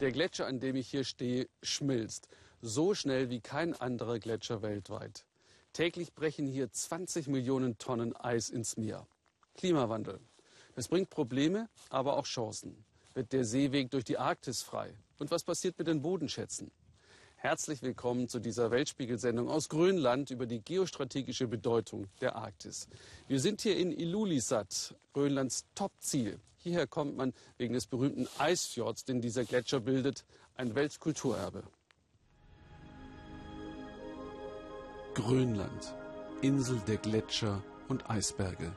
Der Gletscher, an dem ich hier stehe, schmilzt. So schnell wie kein anderer Gletscher weltweit. Täglich brechen hier 20 Millionen Tonnen Eis ins Meer. Klimawandel. Das bringt Probleme, aber auch Chancen. Wird der Seeweg durch die Arktis frei? Und was passiert mit den Bodenschätzen? Herzlich willkommen zu dieser Weltspiegelsendung aus Grönland über die geostrategische Bedeutung der Arktis. Wir sind hier in Ilulissat, Grönlands Topziel. Hierher kommt man wegen des berühmten Eisfjords, den dieser Gletscher bildet, ein Weltkulturerbe. Grönland, Insel der Gletscher und Eisberge.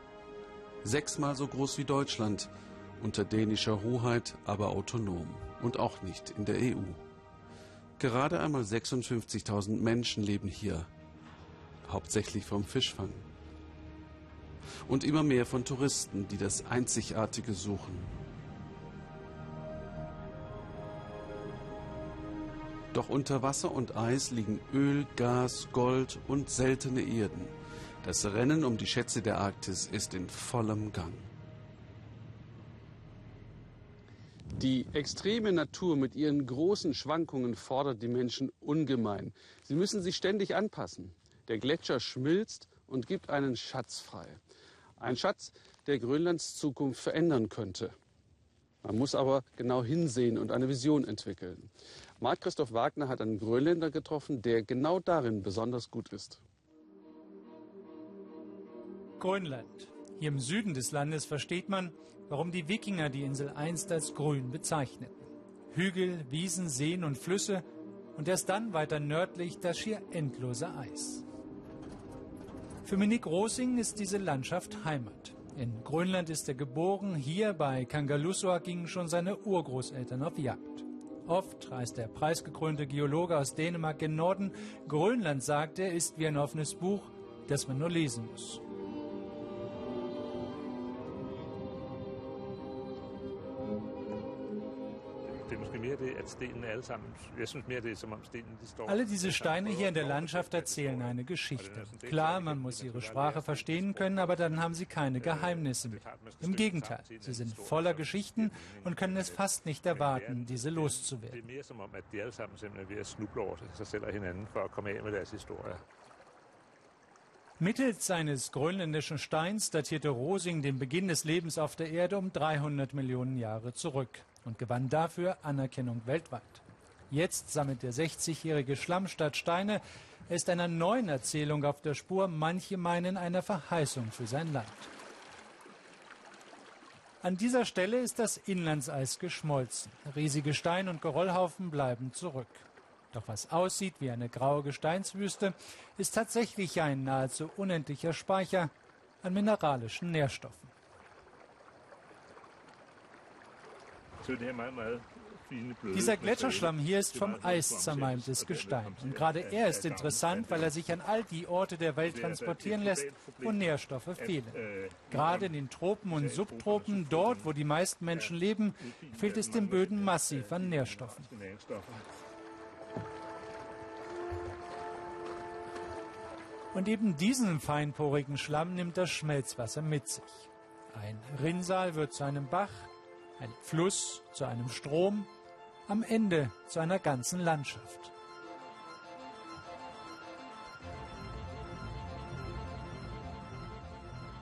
Sechsmal so groß wie Deutschland, unter dänischer Hoheit, aber autonom und auch nicht in der EU. Gerade einmal 56.000 Menschen leben hier, hauptsächlich vom Fischfang. Und immer mehr von Touristen, die das Einzigartige suchen. Doch unter Wasser und Eis liegen Öl, Gas, Gold und seltene Erden. Das Rennen um die Schätze der Arktis ist in vollem Gang. Die extreme Natur mit ihren großen Schwankungen fordert die Menschen ungemein. Sie müssen sich ständig anpassen. Der Gletscher schmilzt und gibt einen Schatz frei. Ein Schatz, der Grönlands Zukunft verändern könnte. Man muss aber genau hinsehen und eine Vision entwickeln. Marc Christoph Wagner hat einen Grönländer getroffen, der genau darin besonders gut ist. Grönland. Hier im Süden des Landes versteht man, warum die Wikinger die Insel einst als grün bezeichneten. Hügel, Wiesen, Seen und Flüsse und erst dann weiter nördlich das schier endlose Eis. Für Minik Rosing ist diese Landschaft Heimat. In Grönland ist er geboren, hier bei Kangalusua gingen schon seine Urgroßeltern auf Jagd. Oft reist der preisgekrönte Geologe aus Dänemark gen Norden. Grönland, sagt er, ist wie ein offenes Buch, das man nur lesen muss. Alle diese Steine hier in der Landschaft erzählen eine Geschichte. Klar, man muss ihre Sprache verstehen können, aber dann haben sie keine Geheimnisse mehr. Im Gegenteil, sie sind voller Geschichten und können es fast nicht erwarten, diese loszuwerden. Mittels seines grönländischen Steins datierte Rosing den Beginn des Lebens auf der Erde um 300 Millionen Jahre zurück und gewann dafür Anerkennung weltweit. Jetzt sammelt der 60-jährige Schlammstadt Steine. Er ist einer neuen Erzählung auf der Spur. Manche meinen einer Verheißung für sein Land. An dieser Stelle ist das Inlandseis geschmolzen. Riesige Stein- und Geröllhaufen bleiben zurück. Doch was aussieht wie eine graue Gesteinswüste, ist tatsächlich ein nahezu unendlicher Speicher an mineralischen Nährstoffen. Dieser Gletscherschlamm hier ist vom Eis zermalmtes Gestein. Und gerade er ist interessant, weil er sich an all die Orte der Welt transportieren lässt, wo Nährstoffe fehlen. Gerade in den Tropen und Subtropen, dort, wo die meisten Menschen leben, fehlt es den Böden massiv an Nährstoffen. Und eben diesen feinporigen Schlamm nimmt das Schmelzwasser mit sich. Ein Rinnsal wird zu einem Bach, ein Fluss zu einem Strom, am Ende zu einer ganzen Landschaft.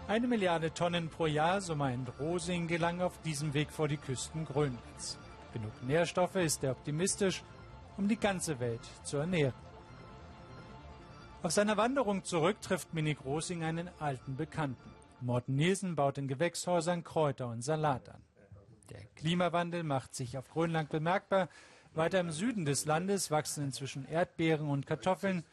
Eine Milliarde Tonnen pro Jahr, so meint Rosing, gelang auf diesem Weg vor die Küsten Grönlands. Genug Nährstoffe ist er optimistisch, um die ganze Welt zu ernähren. Auf seiner Wanderung zurück trifft Minik Rosing einen alten Bekannten. Morten Nielsen baut in Gewächshäusern Kräuter und Salat an. Der Klimawandel macht sich auf Grönland bemerkbar. Weiter im Süden des Landes wachsen inzwischen Erdbeeren und Kartoffeln.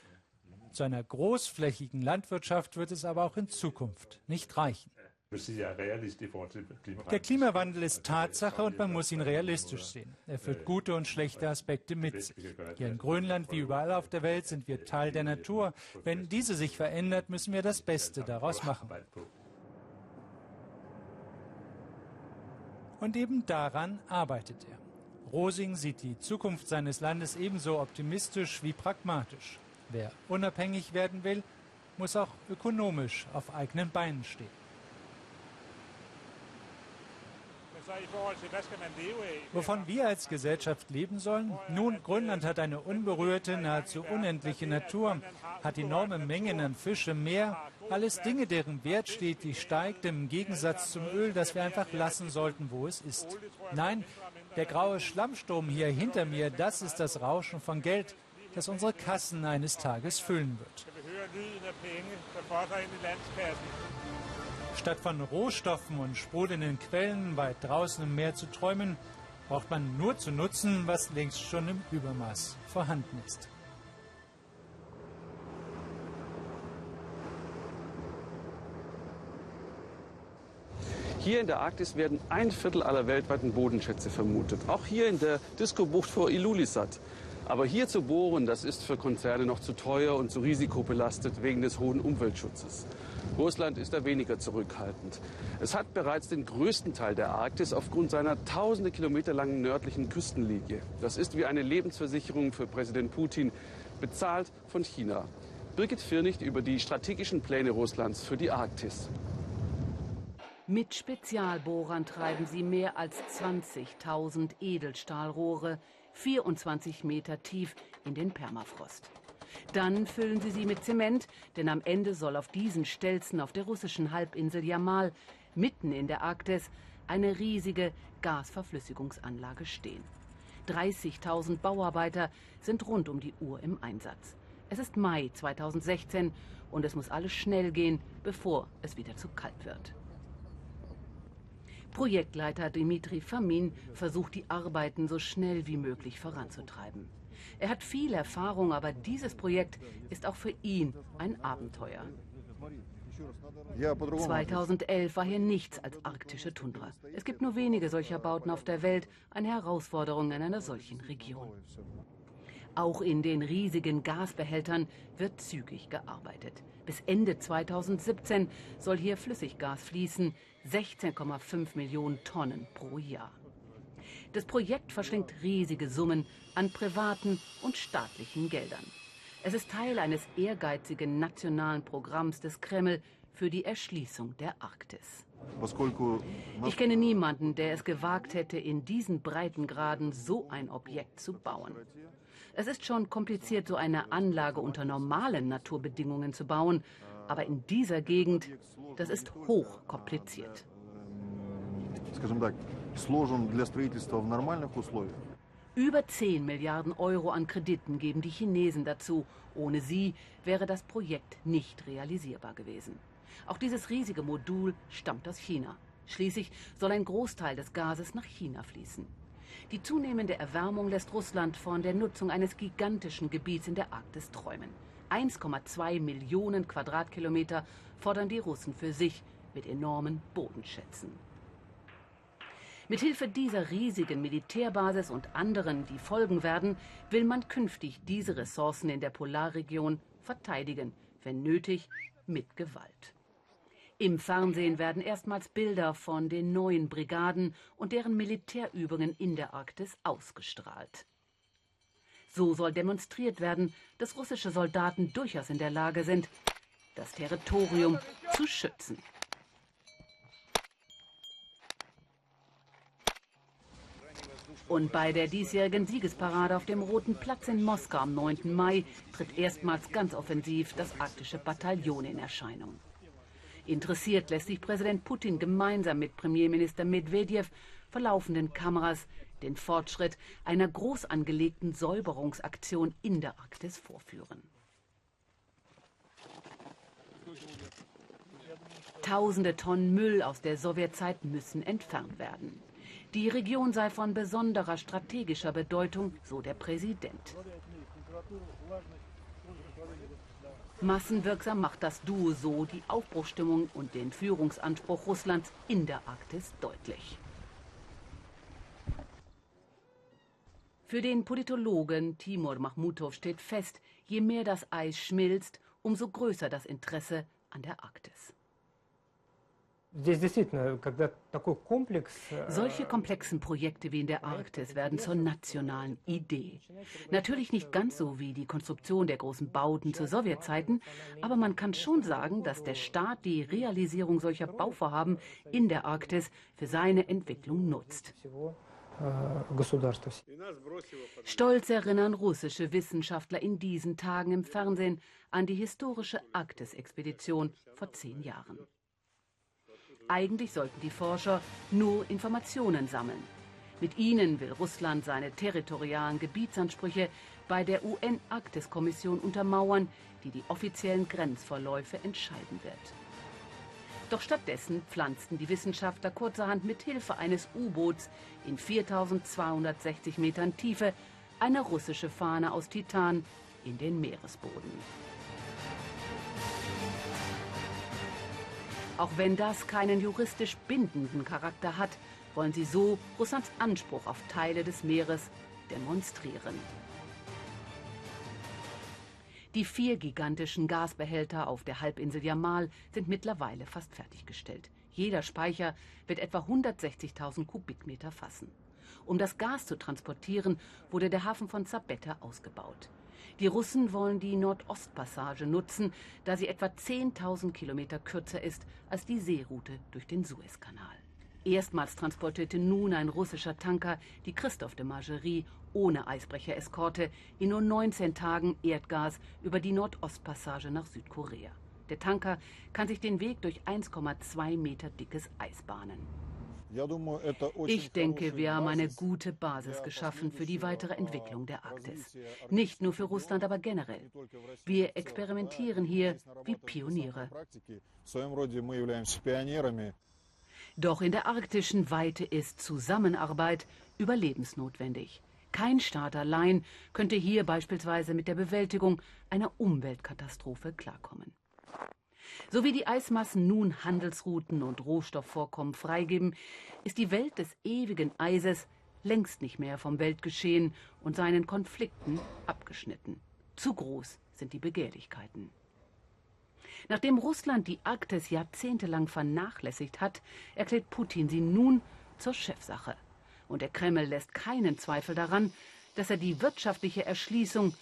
Zu einer großflächigen Landwirtschaft wird es aber auch in Zukunft nicht reichen. Der Klimawandel ist Tatsache und man muss ihn realistisch sehen. Er führt gute und schlechte Aspekte mit sich. Hier in Grönland wie überall auf der Welt sind wir Teil der Natur. Wenn diese sich verändert, müssen wir das Beste daraus machen. Und eben daran arbeitet er. Rosing sieht die Zukunft seines Landes ebenso optimistisch wie pragmatisch. Wer unabhängig werden will, muss auch ökonomisch auf eigenen Beinen stehen. Wovon wir als Gesellschaft leben sollen? Nun, Grönland hat eine unberührte, nahezu unendliche Natur, hat enorme Mengen an Fisch im Meer, alles Dinge, deren Wert stetig steigt, im Gegensatz zum Öl, das wir einfach lassen sollten, wo es ist. Nein, der graue Schlammsturm hier hinter mir, das ist das Rauschen von Geld, das unsere Kassen eines Tages füllen wird. Statt von Rohstoffen und sprudelnden Quellen weit draußen im Meer zu träumen, braucht man nur zu nutzen, was längst schon im Übermaß vorhanden ist. Hier in der Arktis werden ein Viertel aller weltweiten Bodenschätze vermutet. Auch hier in der Disco-Bucht vor Ilulissat. Aber hier zu bohren, das ist für Konzerne noch zu teuer und zu risikobelastet wegen des hohen Umweltschutzes. Russland ist da weniger zurückhaltend. Es hat bereits den größten Teil der Arktis aufgrund seiner tausende Kilometer langen nördlichen Küstenlinie. Das ist wie eine Lebensversicherung für Präsident Putin, bezahlt von China. Birgit Firnicht über die strategischen Pläne Russlands für die Arktis. Mit Spezialbohrern treiben sie mehr als 20.000 Edelstahlrohre 24 Meter tief in den Permafrost. Dann füllen sie sie mit Zement, denn am Ende soll auf diesen Stelzen auf der russischen Halbinsel Jamal, mitten in der Arktis, eine riesige Gasverflüssigungsanlage stehen. 30.000 Bauarbeiter sind rund um die Uhr im Einsatz. Es ist Mai 2016 und es muss alles schnell gehen, bevor es wieder zu kalt wird. Projektleiter Dimitri Famin versucht die Arbeiten so schnell wie möglich voranzutreiben. Er hat viel Erfahrung, aber dieses Projekt ist auch für ihn ein Abenteuer. 2011 war hier nichts als arktische Tundra. Es gibt nur wenige solcher Bauten auf der Welt, eine Herausforderung in einer solchen Region. Auch in den riesigen Gasbehältern wird zügig gearbeitet. Bis Ende 2017 soll hier Flüssiggas fließen, 16,5 Millionen Tonnen pro Jahr. Das Projekt verschlingt riesige Summen an privaten und staatlichen Geldern. Es ist Teil eines ehrgeizigen nationalen Programms des Kreml für die Erschließung der Arktis. Ich kenne niemanden, der es gewagt hätte, in diesen Breitengraden so ein Objekt zu bauen. Es ist schon kompliziert, so eine Anlage unter normalen Naturbedingungen zu bauen. Aber in dieser Gegend, das ist Über 10 Milliarden Euro an Krediten geben die Chinesen dazu. Ohne sie wäre das Projekt nicht realisierbar gewesen. Auch dieses riesige Modul stammt aus China. Schließlich soll ein Großteil des Gases nach China fließen. Die zunehmende Erwärmung lässt Russland von der Nutzung eines gigantischen Gebiets in der Arktis träumen. 1,2 Millionen Quadratkilometer fordern die Russen für sich mit enormen Bodenschätzen. Mithilfe dieser riesigen Militärbasis und anderen, die folgen werden, will man künftig diese Ressourcen in der Polarregion verteidigen, wenn nötig mit Gewalt. Im Fernsehen werden erstmals Bilder von den neuen Brigaden und deren Militärübungen in der Arktis ausgestrahlt. So soll demonstriert werden, dass russische Soldaten durchaus in der Lage sind, das Territorium zu schützen. Und bei der diesjährigen Siegesparade auf dem Roten Platz in Moskau am 9. Mai tritt erstmals ganz offensiv das arktische Bataillon in Erscheinung. Interessiert lässt sich Präsident Putin gemeinsam mit Premierminister Medvedev vor laufenden Kameras den Fortschritt einer groß angelegten Säuberungsaktion in der Arktis vorführen. Tausende Tonnen Müll aus der Sowjetzeit müssen entfernt werden. Die Region sei von besonderer strategischer Bedeutung, so der Präsident. Massenwirksam macht das Duo so die Aufbruchstimmung und den Führungsanspruch Russlands in der Arktis deutlich. Für den Politologen Timur Mahmutov steht fest, je mehr das Eis schmilzt, umso größer das Interesse an der Arktis. Э, Solche komplexen Projekte wie in der Arktis werden zur nationalen Idee. Natürlich nicht ganz so wie die Konstruktion der großen Bauten zu Sowjetzeiten, aber man kann schon sagen, dass der Staat die Realisierung solcher Bauvorhaben in der Arktis für seine Entwicklung nutzt. Stolz erinnern russische Wissenschaftler in diesen Tagen im Fernsehen an die historische Arktis-Expedition vor zehn Jahren. Eigentlich sollten die Forscher nur Informationen sammeln. Mit ihnen will Russland seine territorialen Gebietsansprüche bei der UN-Arktis-Kommission untermauern, die die offiziellen Grenzverläufe entscheiden wird. Doch stattdessen pflanzten die Wissenschaftler kurzerhand mit Hilfe eines U-Boots in 4260 Metern Tiefe eine russische Fahne aus Titan in den Meeresboden. Auch wenn das keinen juristisch bindenden Charakter hat, wollen sie so Russlands Anspruch auf Teile des Meeres demonstrieren. Die vier gigantischen Gasbehälter auf der Halbinsel Jamal sind mittlerweile fast fertiggestellt. Jeder Speicher wird etwa 160.000 Kubikmeter fassen. Um das Gas zu transportieren, wurde der Hafen von Zabetta ausgebaut. Die Russen wollen die Nordostpassage nutzen, da sie etwa 10.000 Kilometer kürzer ist als die Seeroute durch den Suezkanal. Erstmals transportierte nun ein russischer Tanker die Christoph de Margerie ohne Eisbrechereskorte in nur 19 Tagen Erdgas über die Nordostpassage nach Südkorea. Der Tanker kann sich den Weg durch 1,2 Meter dickes Eis bahnen. Ich denke, wir haben eine gute Basis geschaffen für die weitere Entwicklung der Arktis. Nicht nur für Russland, aber generell. Wir experimentieren hier wie Pioniere. Doch in der arktischen Weite ist Zusammenarbeit überlebensnotwendig. Kein Staat allein könnte hier beispielsweise mit der Bewältigung einer Umweltkatastrophe klarkommen. So wie die Eismassen nun Handelsrouten und Rohstoffvorkommen freigeben, ist die Welt des ewigen Eises längst nicht mehr vom Weltgeschehen und seinen Konflikten abgeschnitten. Zu groß sind die Begehrlichkeiten. Nachdem Russland die Arktis jahrzehntelang vernachlässigt hat, erklärt Putin sie nun zur Chefsache. Und der Kreml lässt keinen Zweifel daran, dass er die wirtschaftliche Erschließung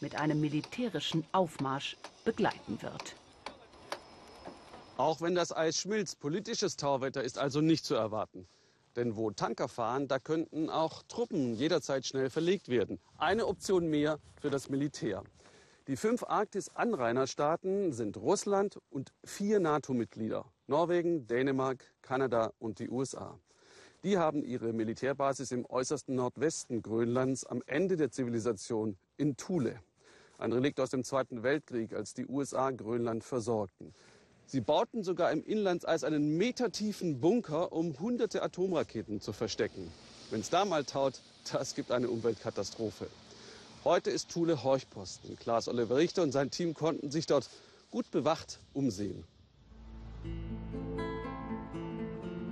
mit einem militärischen Aufmarsch begleiten wird. Auch wenn das Eis schmilzt, politisches Tauwetter ist also nicht zu erwarten. Denn wo Tanker fahren, da könnten auch Truppen jederzeit schnell verlegt werden. Eine Option mehr für das Militär. Die fünf Arktis-Anrainerstaaten sind Russland und vier NATO-Mitglieder. Norwegen, Dänemark, Kanada und die USA. Die haben ihre Militärbasis im äußersten Nordwesten Grönlands am Ende der Zivilisation in Thule. Ein Relikt aus dem Zweiten Weltkrieg, als die USA Grönland versorgten. Sie bauten sogar im Inlandseis einen metertiefen Bunker, um hunderte Atomraketen zu verstecken. Wenn es da mal taut, das gibt eine Umweltkatastrophe. Heute ist Thule Horchposten. Klaas Oliver Richter und sein Team konnten sich dort gut bewacht umsehen.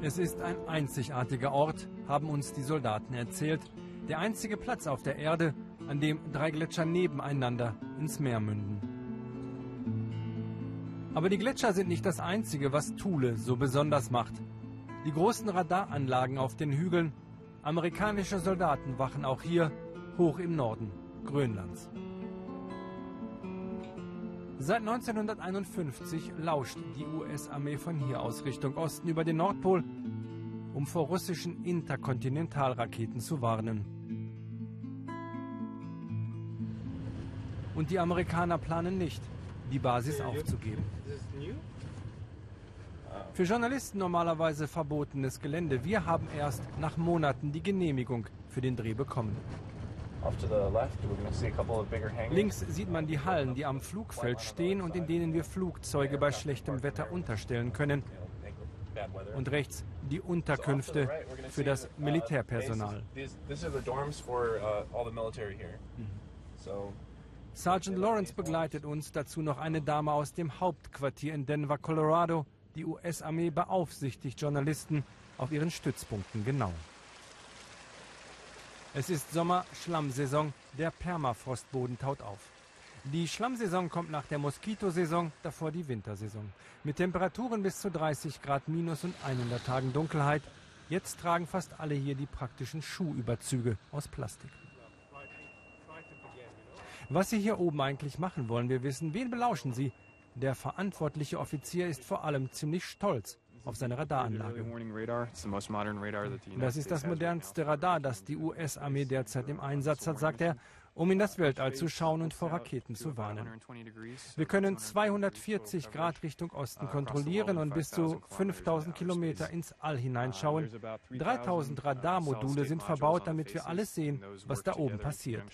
Es ist ein einzigartiger Ort, haben uns die Soldaten erzählt. Der einzige Platz auf der Erde, an dem drei Gletscher nebeneinander ins Meer münden. Aber die Gletscher sind nicht das Einzige, was Thule so besonders macht. Die großen Radaranlagen auf den Hügeln, amerikanische Soldaten wachen auch hier, hoch im Norden Grönlands. Seit 1951 lauscht die US-Armee von hier aus Richtung Osten über den Nordpol, um vor russischen Interkontinentalraketen zu warnen. Und die Amerikaner planen nicht, die Basis aufzugeben. Für Journalisten normalerweise verbotenes Gelände. Wir haben erst nach Monaten die Genehmigung für den Dreh bekommen. Links sieht man die Hallen, die am Flugfeld stehen und in denen wir Flugzeuge bei schlechtem Wetter unterstellen können. Und rechts die Unterkünfte für das Militärpersonal. Sergeant Lawrence begleitet uns, dazu noch eine Dame aus dem Hauptquartier in Denver, Colorado. Die US-Armee beaufsichtigt Journalisten auf ihren Stützpunkten genau. Es ist Sommer, Schlammsaison, der Permafrostboden taut auf. Die Schlammsaison kommt nach der Moskitosaison, davor die Wintersaison. Mit Temperaturen bis zu 30 Grad minus und 100 Tagen Dunkelheit. Jetzt tragen fast alle hier die praktischen Schuhüberzüge aus Plastik. Was Sie hier oben eigentlich machen, wollen wir wissen. Wen belauschen Sie? Der verantwortliche Offizier ist vor allem ziemlich stolz auf seine Radaranlage. Das ist das modernste Radar, das die US-Armee derzeit im Einsatz hat, sagt er um in das Weltall zu schauen und vor Raketen zu warnen. Wir können 240 Grad Richtung Osten kontrollieren und bis zu 5000 Kilometer ins All hineinschauen. 3000 Radarmodule sind verbaut, damit wir alles sehen, was da oben passiert.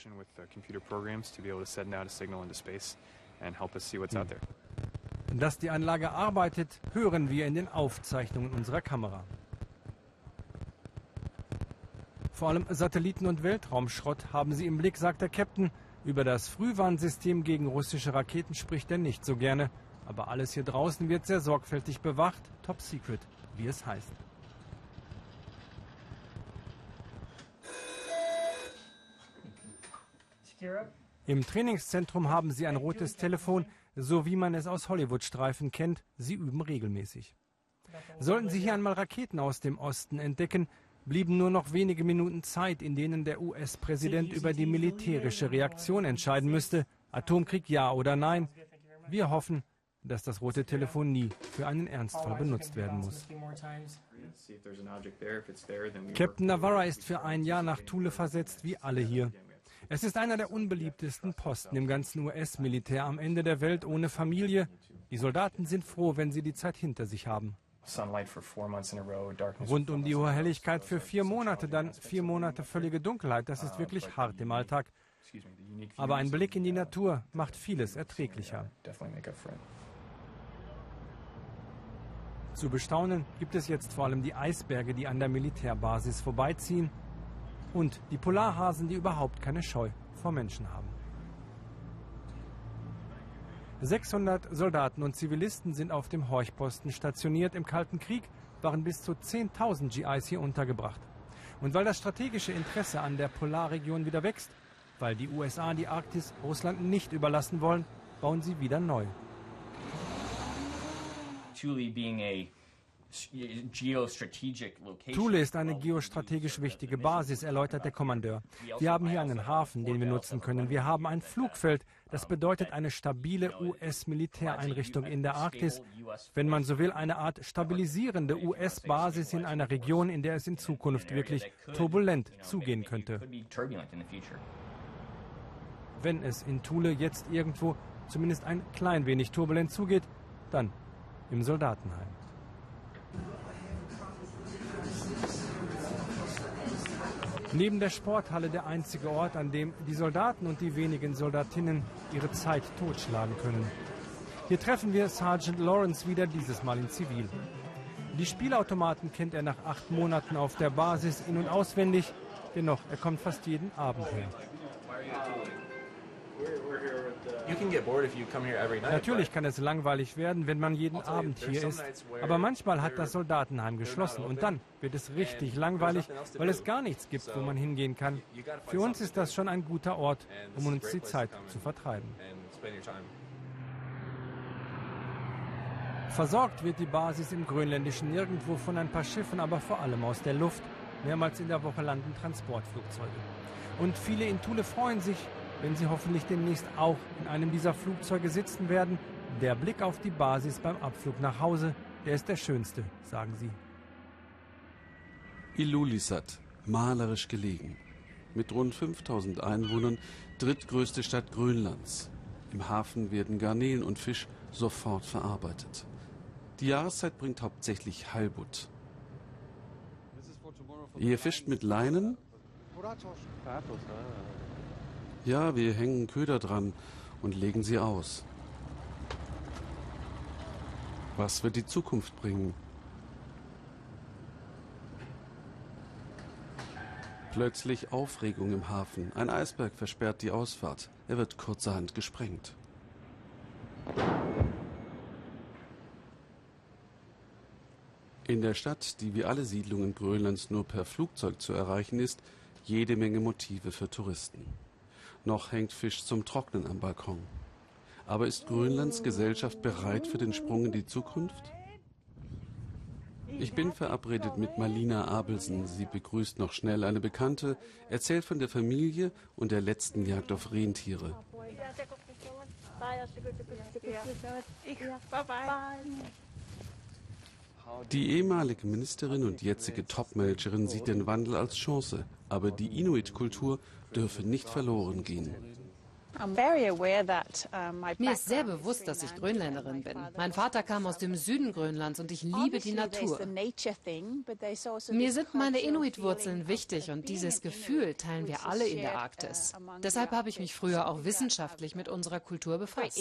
Dass die Anlage arbeitet, hören wir in den Aufzeichnungen unserer Kamera. Vor allem Satelliten- und Weltraumschrott haben sie im Blick, sagt der Captain. Über das Frühwarnsystem gegen russische Raketen spricht er nicht so gerne. Aber alles hier draußen wird sehr sorgfältig bewacht, top secret, wie es heißt. Im Trainingszentrum haben sie ein rotes Telefon, so wie man es aus Hollywood-Streifen kennt. Sie üben regelmäßig. Sollten Sie hier einmal Raketen aus dem Osten entdecken, blieben nur noch wenige Minuten Zeit, in denen der US-Präsident über die militärische Reaktion entscheiden müsste. Atomkrieg ja oder nein. Wir hoffen, dass das rote Telefon nie für einen Ernstfall benutzt werden muss. Captain Navarra ist für ein Jahr nach Thule versetzt, wie alle hier. Es ist einer der unbeliebtesten Posten im ganzen US-Militär am Ende der Welt ohne Familie. Die Soldaten sind froh, wenn sie die Zeit hinter sich haben. Rund um die hohe Helligkeit für vier Monate, dann vier Monate völlige Dunkelheit. Das ist wirklich hart im Alltag. Aber ein Blick in die Natur macht vieles erträglicher. Zu bestaunen gibt es jetzt vor allem die Eisberge, die an der Militärbasis vorbeiziehen und die Polarhasen, die überhaupt keine Scheu vor Menschen haben. 600 Soldaten und Zivilisten sind auf dem Horchposten stationiert. Im Kalten Krieg waren bis zu 10.000 GIs hier untergebracht. Und weil das strategische Interesse an der Polarregion wieder wächst, weil die USA die Arktis Russland nicht überlassen wollen, bauen sie wieder neu. Thule ist eine geostrategisch wichtige Basis, erläutert der Kommandeur. Wir haben hier einen Hafen, den wir nutzen können. Wir haben ein Flugfeld. Das bedeutet eine stabile US-Militäreinrichtung in der Arktis. Wenn man so will, eine Art stabilisierende US-Basis in einer Region, in der es in Zukunft wirklich turbulent zugehen könnte. Wenn es in Thule jetzt irgendwo zumindest ein klein wenig turbulent zugeht, dann im Soldatenheim. Neben der Sporthalle der einzige Ort, an dem die Soldaten und die wenigen Soldatinnen ihre Zeit totschlagen können. Hier treffen wir Sergeant Lawrence wieder, dieses Mal in Zivil. Die Spielautomaten kennt er nach acht Monaten auf der Basis in- und auswendig. Dennoch, er kommt fast jeden Abend her. Natürlich kann es langweilig werden, wenn man jeden Abend hier ist. Aber manchmal hat das Soldatenheim geschlossen und dann wird es richtig langweilig, weil es gar nichts gibt, wo man hingehen kann. Für uns ist das schon ein guter Ort, um uns die Zeit zu vertreiben. Versorgt wird die Basis im grönländischen Nirgendwo von ein paar Schiffen, aber vor allem aus der Luft. Mehrmals in der Woche landen Transportflugzeuge. Und viele in Thule freuen sich, wenn Sie hoffentlich demnächst auch in einem dieser Flugzeuge sitzen werden. Der Blick auf die Basis beim Abflug nach Hause, der ist der schönste, sagen sie. Ilulissat, malerisch gelegen. Mit rund 5000 Einwohnern drittgrößte Stadt Grönlands. Im Hafen werden Garnelen und Fisch sofort verarbeitet. Die Jahreszeit bringt hauptsächlich Halbut. Ihr fischt mit Leinen? Ja, wir hängen Köder dran und legen sie aus. Was wird die Zukunft bringen? Plötzlich Aufregung im Hafen. Ein Eisberg versperrt die Ausfahrt. Er wird kurzerhand gesprengt. In der Stadt, die wie alle Siedlungen Grönlands nur per Flugzeug zu erreichen ist, jede Menge Motive für Touristen. Noch hängt Fisch zum Trocknen am Balkon. Aber ist Grönlands Gesellschaft bereit für den Sprung in die Zukunft? Ich bin verabredet mit Malina Abelsen. Sie begrüßt noch schnell eine Bekannte, erzählt von der Familie und der letzten Jagd auf Rentiere. Die ehemalige Ministerin und jetzige Topmanagerin sieht den Wandel als Chance, aber die Inuit-Kultur dürfe nicht verloren gehen. Mir ist sehr bewusst, dass ich Grönländerin bin. Mein Vater kam aus dem Süden Grönlands und ich liebe die Natur. Also Mir sind meine Inuit-Wurzeln wichtig und dieses Gefühl teilen wir alle in der Arktis. Deshalb habe ich mich früher auch wissenschaftlich mit unserer Kultur befasst.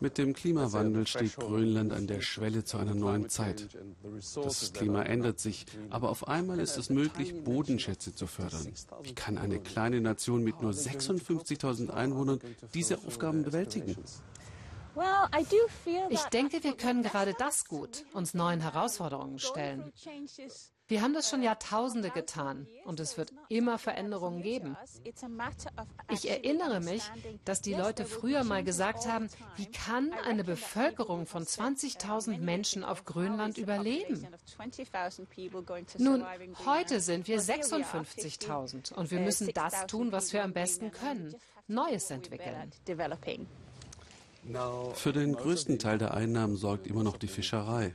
Mit dem Klimawandel steht Grönland an der Schwelle zu einer neuen Zeit. Das Klima ändert sich, aber auf einmal ist es möglich, Bodenschätze zu fördern. Wie kann eine kleine Nation mit nur 56.000 Einwohnern diese Aufgaben bewältigen? Ich denke, wir können gerade das gut, uns neuen Herausforderungen stellen. Wir haben das schon Jahrtausende getan und es wird immer Veränderungen geben. Ich erinnere mich, dass die Leute früher mal gesagt haben, wie kann eine Bevölkerung von 20.000 Menschen auf Grönland überleben? Nun, heute sind wir 56.000 und wir müssen das tun, was wir am besten können, Neues entwickeln. Für den größten Teil der Einnahmen sorgt immer noch die Fischerei.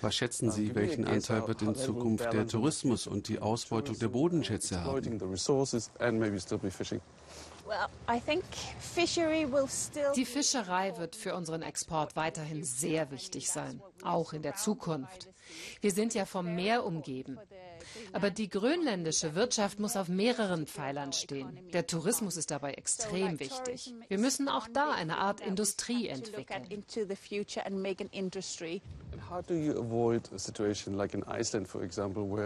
Was schätzen Sie, welchen Anteil wird in Zukunft der Tourismus und die Ausbeutung der Bodenschätze haben? Die Fischerei wird für unseren Export weiterhin sehr wichtig sein, auch in der Zukunft. Wir sind ja vom Meer umgeben. Aber die grönländische Wirtschaft muss auf mehreren Pfeilern stehen. Der Tourismus ist dabei extrem wichtig. Wir müssen auch da eine Art Industrie entwickeln.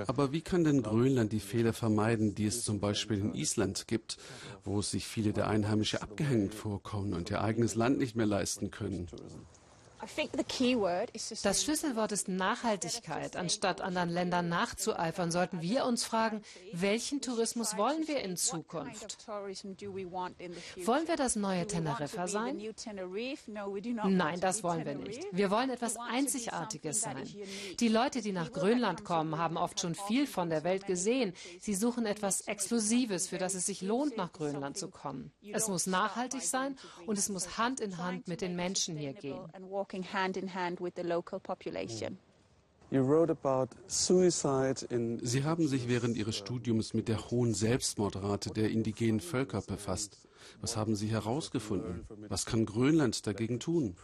Aber wie kann denn Grönland die Fehler vermeiden, die es zum Beispiel in Island gibt, wo sich viele der Einheimischen abgehängt vorkommen und ihr eigenes Land nicht mehr leisten können? Das Schlüsselwort ist Nachhaltigkeit. Anstatt anderen Ländern nachzueifern, sollten wir uns fragen, welchen Tourismus wollen wir in Zukunft? Wollen wir das neue Teneriffa sein? Nein, das wollen wir nicht. Wir wollen etwas Einzigartiges sein. Die Leute, die nach Grönland kommen, haben oft schon viel von der Welt gesehen. Sie suchen etwas Exklusives, für das es sich lohnt, nach Grönland zu kommen. Es muss nachhaltig sein und es muss Hand in Hand mit den Menschen hier gehen working hand in hand with the local population. Sie haben sich während Ihres Studiums mit der hohen Selbstmordrate der indigenen Völker befasst. Was haben Sie herausgefunden? Was kann Grönland dagegen tun?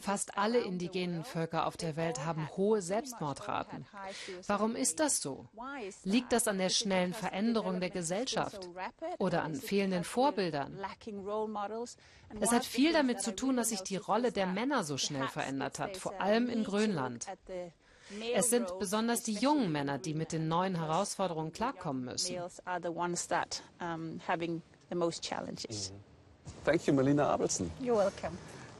Fast alle indigenen Völker auf der Welt haben hohe Selbstmordraten. Warum ist das so? Liegt das an der schnellen Veränderung der Gesellschaft oder an fehlenden Vorbildern? Es hat viel damit zu tun, dass sich die Rolle der Männer so schnell verändert hat, vor allem in Grönland. Es sind besonders die jungen Männer, die mit den neuen Herausforderungen klarkommen müssen. Thank you, Melina Abelson. You're welcome.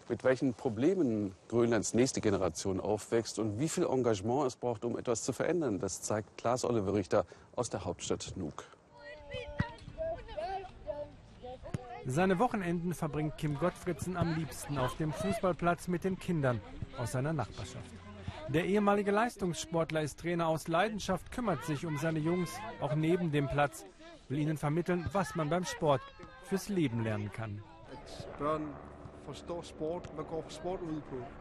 Mit welchen Problemen Grönlands nächste Generation aufwächst und wie viel Engagement es braucht, um etwas zu verändern, das zeigt Klaas Oliver Richter aus der Hauptstadt Nuuk. Seine Wochenenden verbringt Kim Gottfriedsen am liebsten auf dem Fußballplatz mit den Kindern aus seiner Nachbarschaft. Der ehemalige Leistungssportler ist Trainer aus Leidenschaft, kümmert sich um seine Jungs, auch neben dem Platz, will ihnen vermitteln, was man beim Sport fürs Leben lernen kann.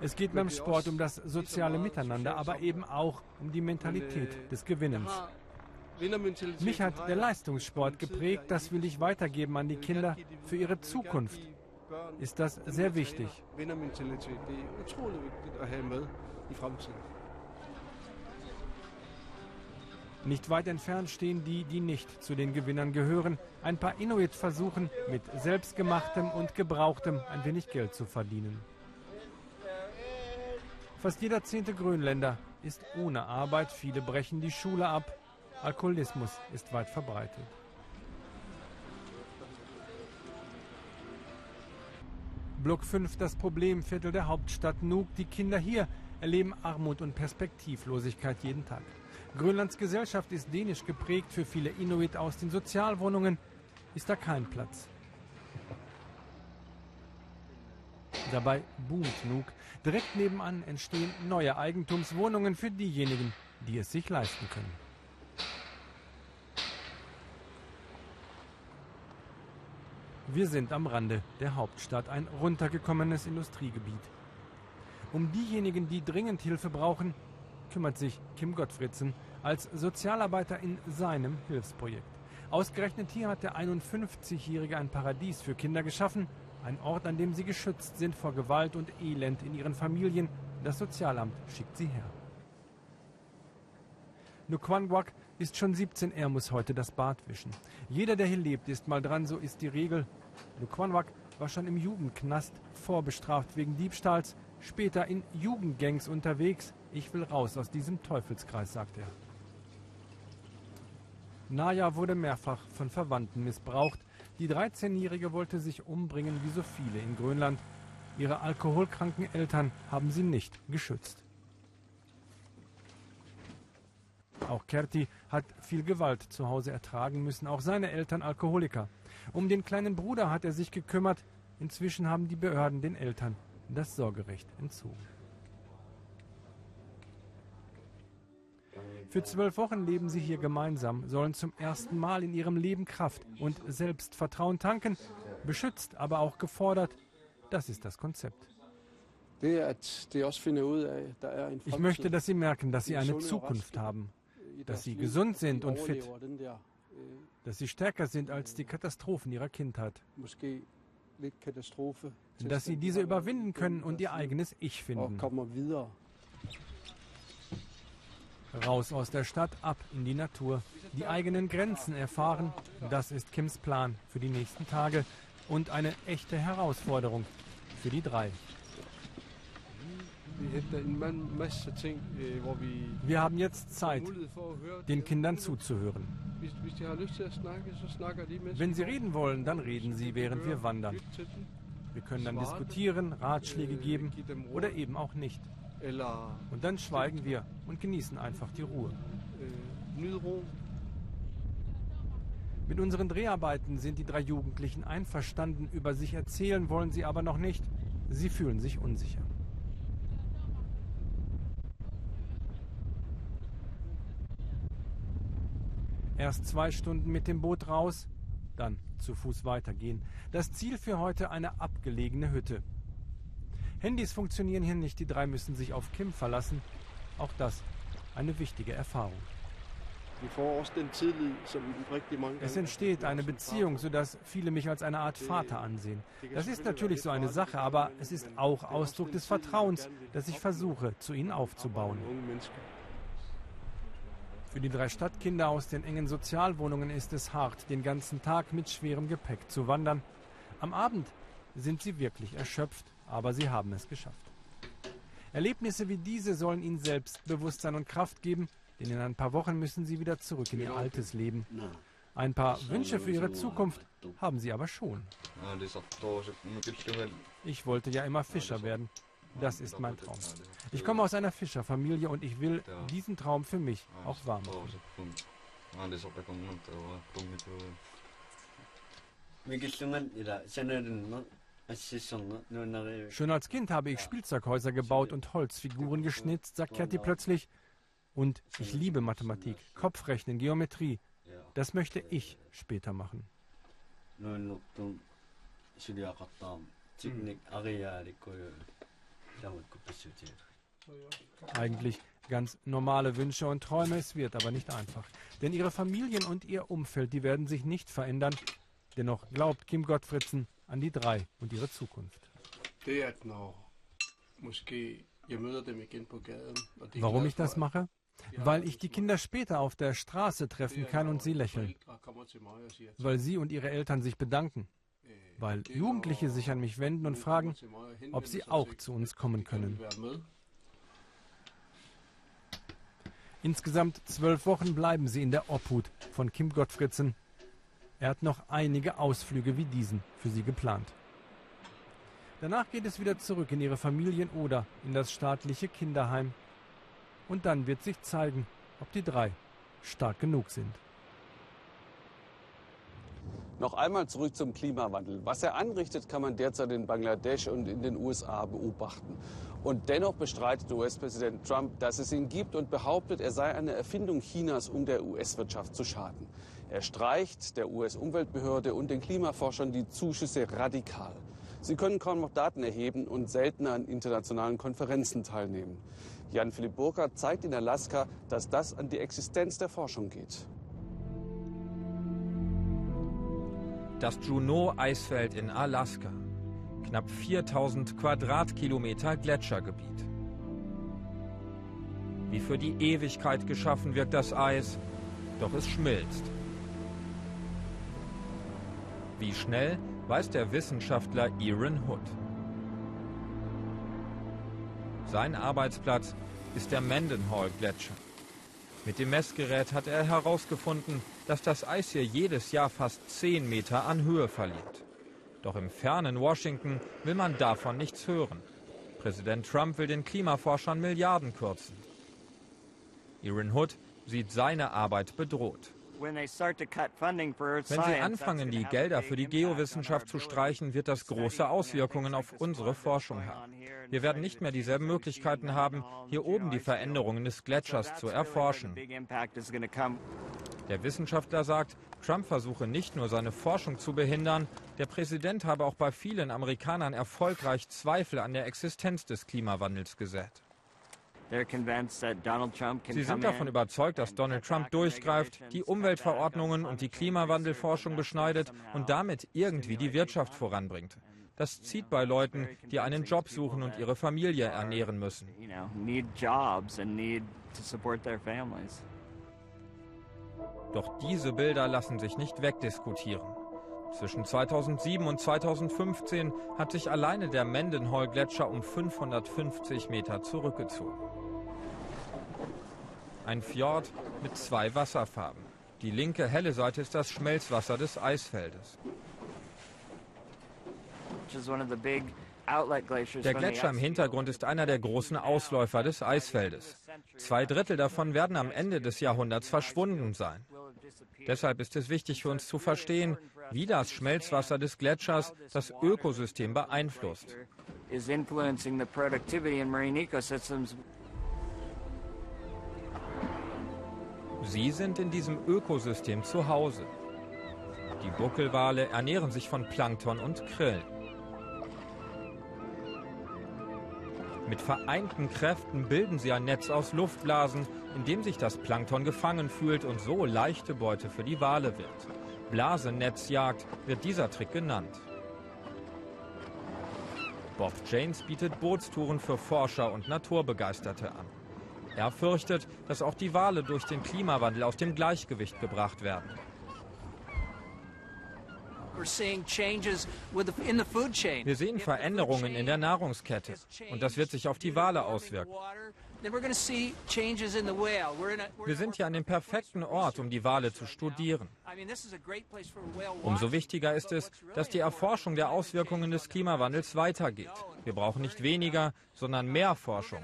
Es geht beim Sport um das soziale Miteinander, aber eben auch um die Mentalität des Gewinnens. Mich hat der Leistungssport geprägt, das will ich weitergeben an die Kinder für ihre Zukunft. Ist das sehr wichtig. Nicht weit entfernt stehen die, die nicht zu den Gewinnern gehören. Ein paar Inuit versuchen, mit selbstgemachtem und gebrauchtem ein wenig Geld zu verdienen. Fast jeder zehnte Grönländer ist ohne Arbeit. Viele brechen die Schule ab. Alkoholismus ist weit verbreitet. Block 5, das Problemviertel der Hauptstadt Nuuk. Die Kinder hier erleben Armut und Perspektivlosigkeit jeden Tag. Grönlands Gesellschaft ist dänisch geprägt. Für viele Inuit aus den Sozialwohnungen ist da kein Platz. Dabei boomt Nuuk. Direkt nebenan entstehen neue Eigentumswohnungen für diejenigen, die es sich leisten können. Wir sind am Rande der Hauptstadt, ein runtergekommenes Industriegebiet. Um diejenigen, die dringend Hilfe brauchen, kümmert sich Kim Gottfriedsen als Sozialarbeiter in seinem Hilfsprojekt. Ausgerechnet hier hat der 51-Jährige ein Paradies für Kinder geschaffen, ein Ort, an dem sie geschützt sind vor Gewalt und Elend in ihren Familien. Das Sozialamt schickt sie her. Nukwangwak ist schon 17, er muss heute das Bad wischen. Jeder, der hier lebt, ist mal dran, so ist die Regel. Nukwangwak war schon im Jugendknast vorbestraft wegen Diebstahls, später in Jugendgangs unterwegs. Ich will raus aus diesem Teufelskreis, sagt er. Naya wurde mehrfach von Verwandten missbraucht. Die 13-Jährige wollte sich umbringen wie so viele in Grönland. Ihre alkoholkranken Eltern haben sie nicht geschützt. Auch Kerti hat viel Gewalt zu Hause ertragen müssen, auch seine Eltern Alkoholiker. Um den kleinen Bruder hat er sich gekümmert. Inzwischen haben die Behörden den Eltern das Sorgerecht entzogen. Für zwölf Wochen leben sie hier gemeinsam, sollen zum ersten Mal in ihrem Leben Kraft und Selbstvertrauen tanken, beschützt, aber auch gefordert. Das ist das Konzept. Ich möchte, dass sie merken, dass sie eine Zukunft haben, dass sie gesund sind und fit, dass sie stärker sind als die Katastrophen ihrer Kindheit, dass sie diese überwinden können und ihr eigenes Ich finden. Raus aus der Stadt, ab in die Natur. Die eigenen Grenzen erfahren, das ist Kims Plan für die nächsten Tage und eine echte Herausforderung für die drei. Wir haben jetzt Zeit, den Kindern zuzuhören. Wenn sie reden wollen, dann reden sie, während wir wandern. Wir können dann diskutieren, Ratschläge geben oder eben auch nicht. Und dann schweigen wir und genießen einfach die Ruhe. Mit unseren Dreharbeiten sind die drei Jugendlichen einverstanden, über sich erzählen wollen sie aber noch nicht. Sie fühlen sich unsicher. Erst zwei Stunden mit dem Boot raus, dann zu Fuß weitergehen. Das Ziel für heute eine abgelegene Hütte. Handys funktionieren hier nicht, die drei müssen sich auf Kim verlassen. Auch das eine wichtige Erfahrung. Es entsteht eine Beziehung, sodass viele mich als eine Art Vater ansehen. Das ist natürlich so eine Sache, aber es ist auch Ausdruck des Vertrauens, das ich versuche, zu ihnen aufzubauen. Für die drei Stadtkinder aus den engen Sozialwohnungen ist es hart, den ganzen Tag mit schwerem Gepäck zu wandern. Am Abend sind sie wirklich erschöpft aber sie haben es geschafft. Erlebnisse wie diese sollen ihnen Selbstbewusstsein und Kraft geben, denn in ein paar Wochen müssen sie wieder zurück in ihr altes Leben. Ein paar Wünsche für ihre Zukunft haben sie aber schon. Ich wollte ja immer Fischer werden. Das ist mein Traum. Ich komme aus einer Fischerfamilie und ich will diesen Traum für mich auch wahr machen. Schon als Kind habe ich Spielzeughäuser gebaut und Holzfiguren geschnitzt, sagt Kathi plötzlich. Und ich liebe Mathematik, Kopfrechnen, Geometrie. Das möchte ich später machen. Eigentlich ganz normale Wünsche und Träume, es wird aber nicht einfach. Denn ihre Familien und ihr Umfeld, die werden sich nicht verändern. Dennoch glaubt Kim Gottfriedsen an die drei und ihre Zukunft. Warum ich das mache? Weil ich die Kinder später auf der Straße treffen kann und sie lächeln. Weil sie und ihre Eltern sich bedanken. Weil Jugendliche sich an mich wenden und fragen, ob sie auch zu uns kommen können. Insgesamt zwölf Wochen bleiben sie in der Obhut von Kim Gottfriedsen. Er hat noch einige Ausflüge wie diesen für sie geplant. Danach geht es wieder zurück in ihre Familien oder in das staatliche Kinderheim. Und dann wird sich zeigen, ob die drei stark genug sind. Noch einmal zurück zum Klimawandel. Was er anrichtet, kann man derzeit in Bangladesch und in den USA beobachten. Und dennoch bestreitet US-Präsident Trump, dass es ihn gibt und behauptet, er sei eine Erfindung Chinas, um der US-Wirtschaft zu schaden. Er streicht der US-Umweltbehörde und den Klimaforschern die Zuschüsse radikal. Sie können kaum noch Daten erheben und seltener an internationalen Konferenzen teilnehmen. Jan-Philipp Burkhardt zeigt in Alaska, dass das an die Existenz der Forschung geht. Das Juneau-Eisfeld in Alaska. Knapp 4000 Quadratkilometer Gletschergebiet. Wie für die Ewigkeit geschaffen wirkt das Eis, doch es schmilzt. Wie schnell, weiß der Wissenschaftler Aaron Hood. Sein Arbeitsplatz ist der Mendenhall-Gletscher. Mit dem Messgerät hat er herausgefunden, dass das Eis hier jedes Jahr fast 10 Meter an Höhe verliert. Doch im fernen Washington will man davon nichts hören. Präsident Trump will den Klimaforschern Milliarden kürzen. Aaron Hood sieht seine Arbeit bedroht. Wenn Sie anfangen, die Gelder für die Geowissenschaft zu streichen, wird das große Auswirkungen auf unsere Forschung haben. Wir werden nicht mehr dieselben Möglichkeiten haben, hier oben die Veränderungen des Gletschers zu erforschen. Der Wissenschaftler sagt, Trump versuche nicht nur seine Forschung zu behindern, der Präsident habe auch bei vielen Amerikanern erfolgreich Zweifel an der Existenz des Klimawandels gesät. Sie sind davon überzeugt, dass Donald Trump durchgreift, die Umweltverordnungen und die Klimawandelforschung beschneidet und damit irgendwie die Wirtschaft voranbringt. Das zieht bei Leuten, die einen Job suchen und ihre Familie ernähren müssen. Doch diese Bilder lassen sich nicht wegdiskutieren. Zwischen 2007 und 2015 hat sich alleine der Mendenhall-Gletscher um 550 Meter zurückgezogen. Ein Fjord mit zwei Wasserfarben. Die linke helle Seite ist das Schmelzwasser des Eisfeldes. Der Gletscher im Hintergrund ist einer der großen Ausläufer des Eisfeldes. Zwei Drittel davon werden am Ende des Jahrhunderts verschwunden sein. Deshalb ist es wichtig für uns zu verstehen, wie das Schmelzwasser des Gletschers das Ökosystem beeinflusst. Sie sind in diesem Ökosystem zu Hause. Die Buckelwale ernähren sich von Plankton und Krillen. Mit vereinten Kräften bilden sie ein Netz aus Luftblasen, in dem sich das Plankton gefangen fühlt und so leichte Beute für die Wale wird. Blasenetzjagd wird dieser Trick genannt. Bob James bietet Bootstouren für Forscher und Naturbegeisterte an. Er fürchtet, dass auch die Wale durch den Klimawandel aus dem Gleichgewicht gebracht werden. Wir sehen Veränderungen in der Nahrungskette und das wird sich auf die Wale auswirken. Wir sind hier an dem perfekten Ort, um die Wale zu studieren. Umso wichtiger ist es, dass die Erforschung der Auswirkungen des Klimawandels weitergeht. Wir brauchen nicht weniger, sondern mehr Forschung.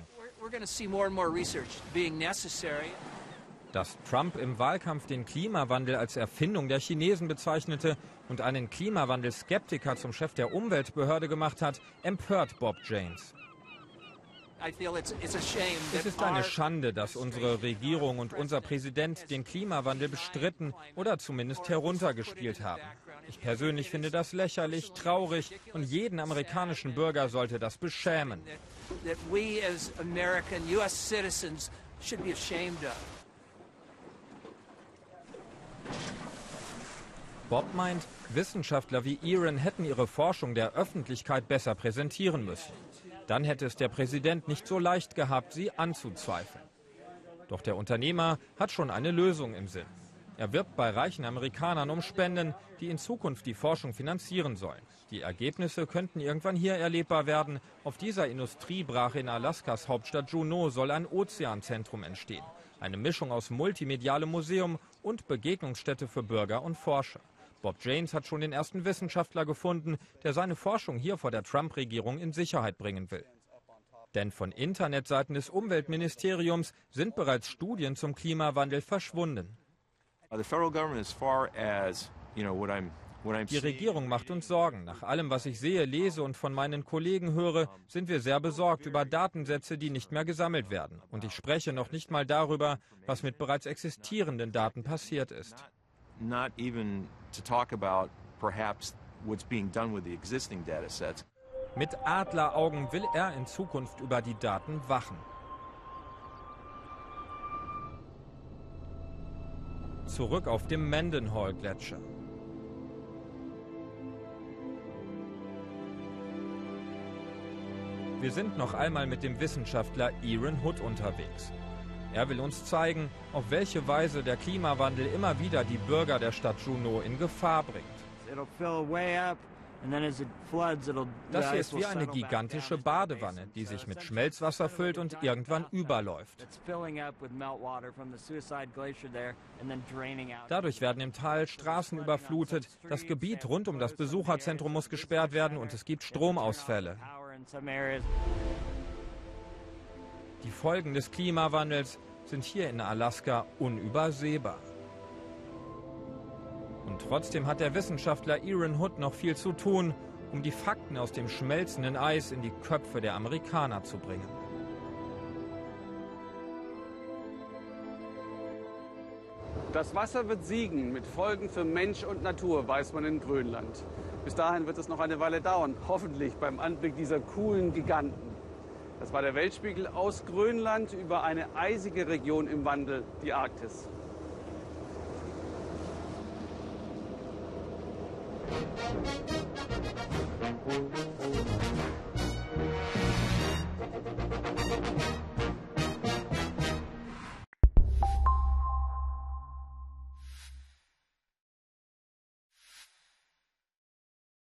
Dass Trump im Wahlkampf den Klimawandel als Erfindung der Chinesen bezeichnete und einen Klimawandelskeptiker zum Chef der Umweltbehörde gemacht hat, empört Bob James. Es ist eine Schande, dass unsere Regierung und unser Präsident den Klimawandel bestritten oder zumindest heruntergespielt haben. Ich persönlich finde das lächerlich, traurig und jeden amerikanischen Bürger sollte das beschämen. Bob meint, Wissenschaftler wie Aaron hätten ihre Forschung der Öffentlichkeit besser präsentieren müssen. Dann hätte es der Präsident nicht so leicht gehabt, sie anzuzweifeln. Doch der Unternehmer hat schon eine Lösung im Sinn. Er wirbt bei reichen Amerikanern um Spenden, die in Zukunft die Forschung finanzieren sollen. Die Ergebnisse könnten irgendwann hier erlebbar werden. Auf dieser Industriebrache in Alaskas Hauptstadt Juneau soll ein Ozeanzentrum entstehen. Eine Mischung aus multimedialem Museum und Begegnungsstätte für Bürger und Forscher. Bob James hat schon den ersten Wissenschaftler gefunden, der seine Forschung hier vor der Trump-Regierung in Sicherheit bringen will. Denn von Internetseiten des Umweltministeriums sind bereits Studien zum Klimawandel verschwunden. Die Regierung macht uns Sorgen. Nach allem, was ich sehe, lese und von meinen Kollegen höre, sind wir sehr besorgt über Datensätze, die nicht mehr gesammelt werden. Und ich spreche noch nicht mal darüber, was mit bereits existierenden Daten passiert ist. Mit Adleraugen will er in Zukunft über die Daten wachen. Zurück auf dem Mendenhall-Gletscher. Wir sind noch einmal mit dem Wissenschaftler Aaron Hood unterwegs. Er will uns zeigen, auf welche Weise der Klimawandel immer wieder die Bürger der Stadt Juneau in Gefahr bringt. Das hier ist wie eine gigantische Badewanne, die sich mit Schmelzwasser füllt und irgendwann überläuft. Dadurch werden im Tal Straßen überflutet, das Gebiet rund um das Besucherzentrum muss gesperrt werden und es gibt Stromausfälle. Die Folgen des Klimawandels sind hier in Alaska unübersehbar. Und trotzdem hat der Wissenschaftler Aaron Hood noch viel zu tun, um die Fakten aus dem schmelzenden Eis in die Köpfe der Amerikaner zu bringen. Das Wasser wird siegen mit Folgen für Mensch und Natur, weiß man in Grönland. Bis dahin wird es noch eine Weile dauern, hoffentlich beim Anblick dieser coolen Giganten. Das war der Weltspiegel aus Grönland über eine eisige Region im Wandel, die Arktis. Musik